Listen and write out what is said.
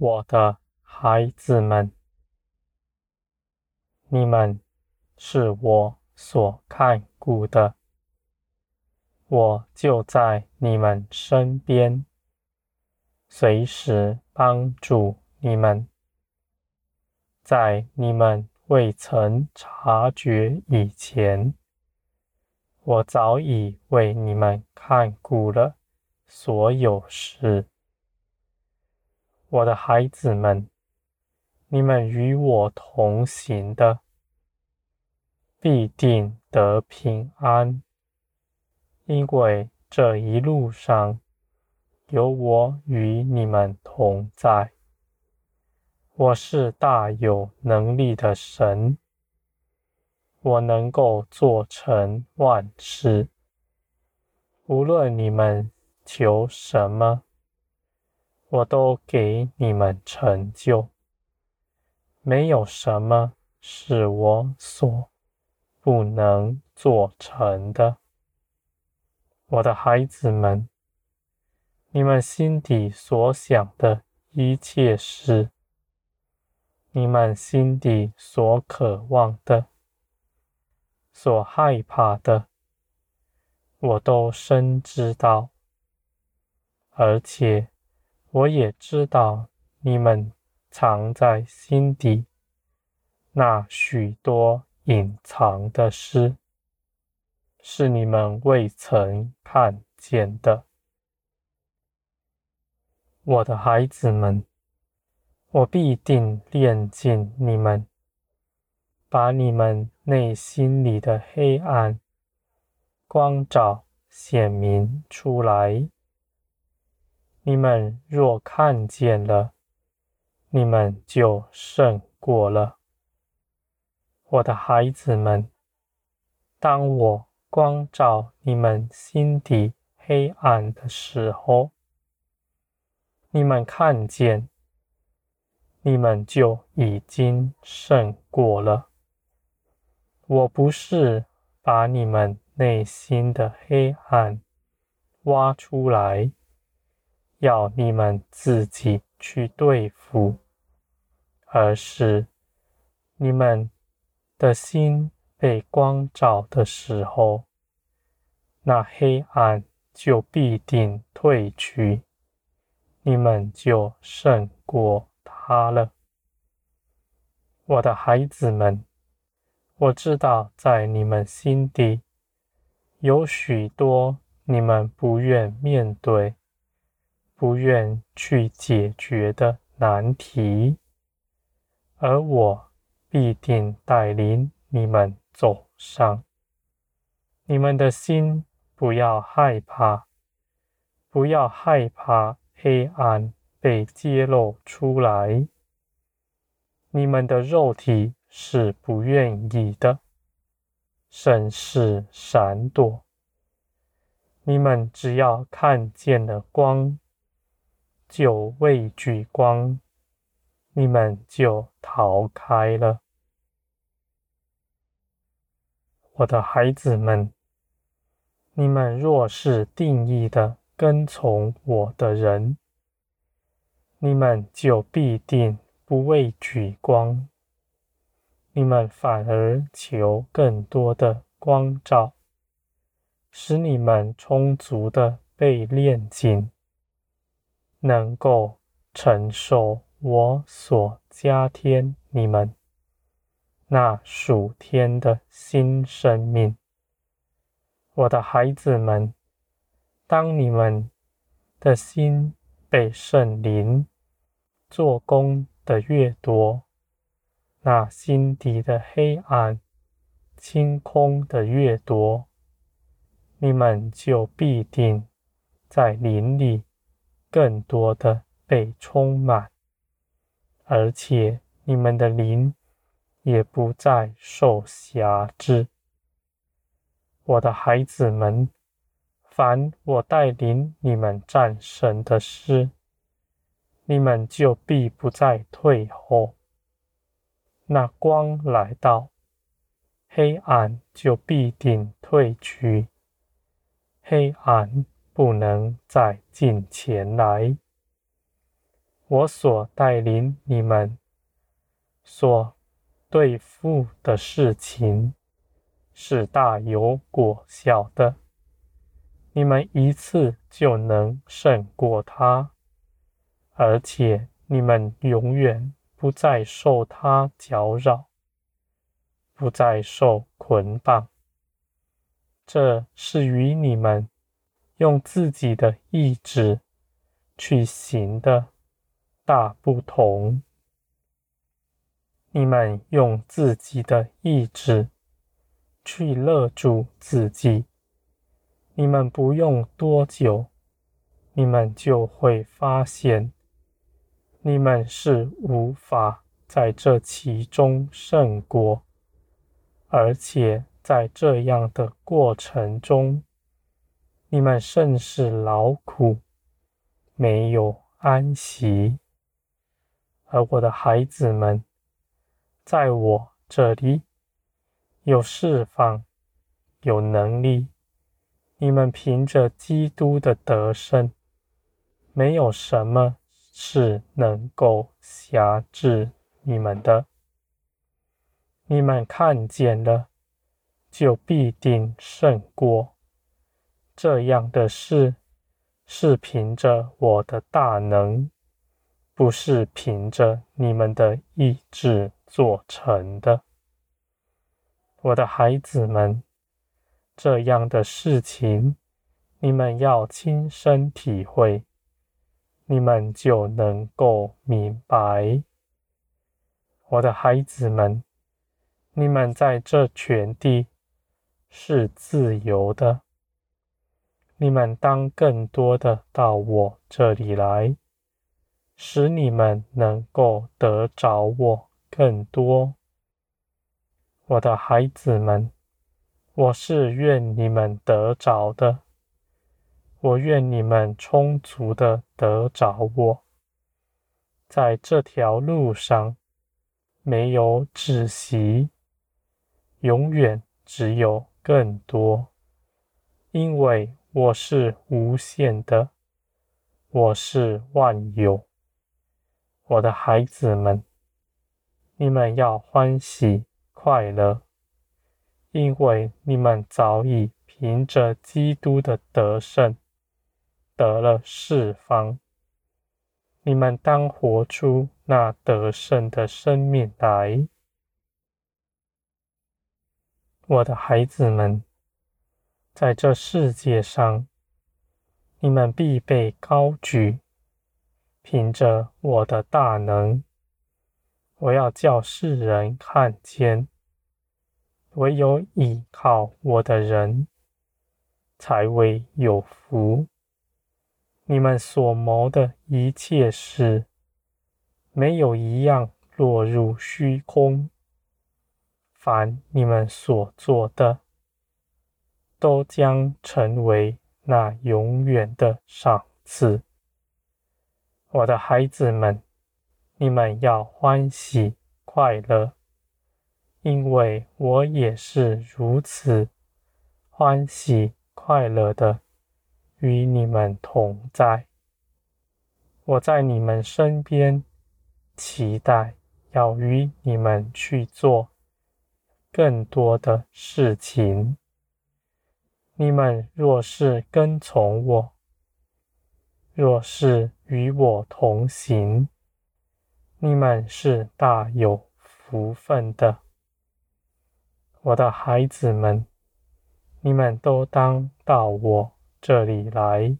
我的孩子们，你们是我所看顾的，我就在你们身边，随时帮助你们，在你们未曾察觉以前，我早已为你们看顾了所有事。我的孩子们，你们与我同行的，必定得平安，因为这一路上有我与你们同在。我是大有能力的神，我能够做成万事，无论你们求什么。我都给你们成就，没有什么是我所不能做成的。我的孩子们，你们心底所想的一切事，你们心底所渴望的、所害怕的，我都深知道，而且。我也知道你们藏在心底那许多隐藏的诗，是你们未曾看见的。我的孩子们，我必定炼尽你们，把你们内心里的黑暗光照显明出来。你们若看见了，你们就胜过了。我的孩子们，当我光照你们心底黑暗的时候，你们看见，你们就已经胜过了。我不是把你们内心的黑暗挖出来。要你们自己去对付，而是你们的心被光照的时候，那黑暗就必定退去，你们就胜过他了。我的孩子们，我知道在你们心底有许多你们不愿面对。不愿去解决的难题，而我必定带领你们走上。你们的心不要害怕，不要害怕黑暗被揭露出来。你们的肉体是不愿意的，甚是闪躲。你们只要看见了光。就畏惧光，你们就逃开了。我的孩子们，你们若是定义的跟从我的人，你们就必定不畏惧光，你们反而求更多的光照，使你们充足的被炼净。能够承受我所加添你们那属天的新生命，我的孩子们，当你们的心被圣灵做工的越多，那心底的黑暗清空的越多，你们就必定在灵里。更多的被充满，而且你们的灵也不再受辖制。我的孩子们，凡我带领你们战胜的事，你们就必不再退后。那光来到，黑暗就必定退去。黑暗。不能再进前来。我所带领你们所对付的事情是大有果效的，你们一次就能胜过他，而且你们永远不再受他搅扰，不再受捆绑。这是与你们用自己的意志去行的大不同。你们用自己的意志去勒住自己，你们不用多久，你们就会发现，你们是无法在这其中胜过，而且。在这样的过程中，你们甚是劳苦，没有安息。而我的孩子们，在我这里有释放，有能力。你们凭着基督的得胜，没有什么是能够辖制你们的。你们看见了。就必定胜过。这样的事是凭着我的大能，不是凭着你们的意志做成的。我的孩子们，这样的事情你们要亲身体会，你们就能够明白。我的孩子们，你们在这全地。是自由的，你们当更多的到我这里来，使你们能够得着我更多。我的孩子们，我是愿你们得着的，我愿你们充足的得着我，在这条路上没有止息，永远只有。更多，因为我是无限的，我是万有。我的孩子们，你们要欢喜快乐，因为你们早已凭着基督的得胜得了释放。你们当活出那得胜的生命来。我的孩子们，在这世界上，你们必被高举，凭着我的大能。我要叫世人看见，唯有倚靠我的人，才为有福。你们所谋的一切事，没有一样落入虚空。凡你们所做的，都将成为那永远的赏赐。我的孩子们，你们要欢喜快乐，因为我也是如此欢喜快乐的与你们同在。我在你们身边，期待要与你们去做。更多的事情，你们若是跟从我，若是与我同行，你们是大有福分的。我的孩子们，你们都当到我这里来，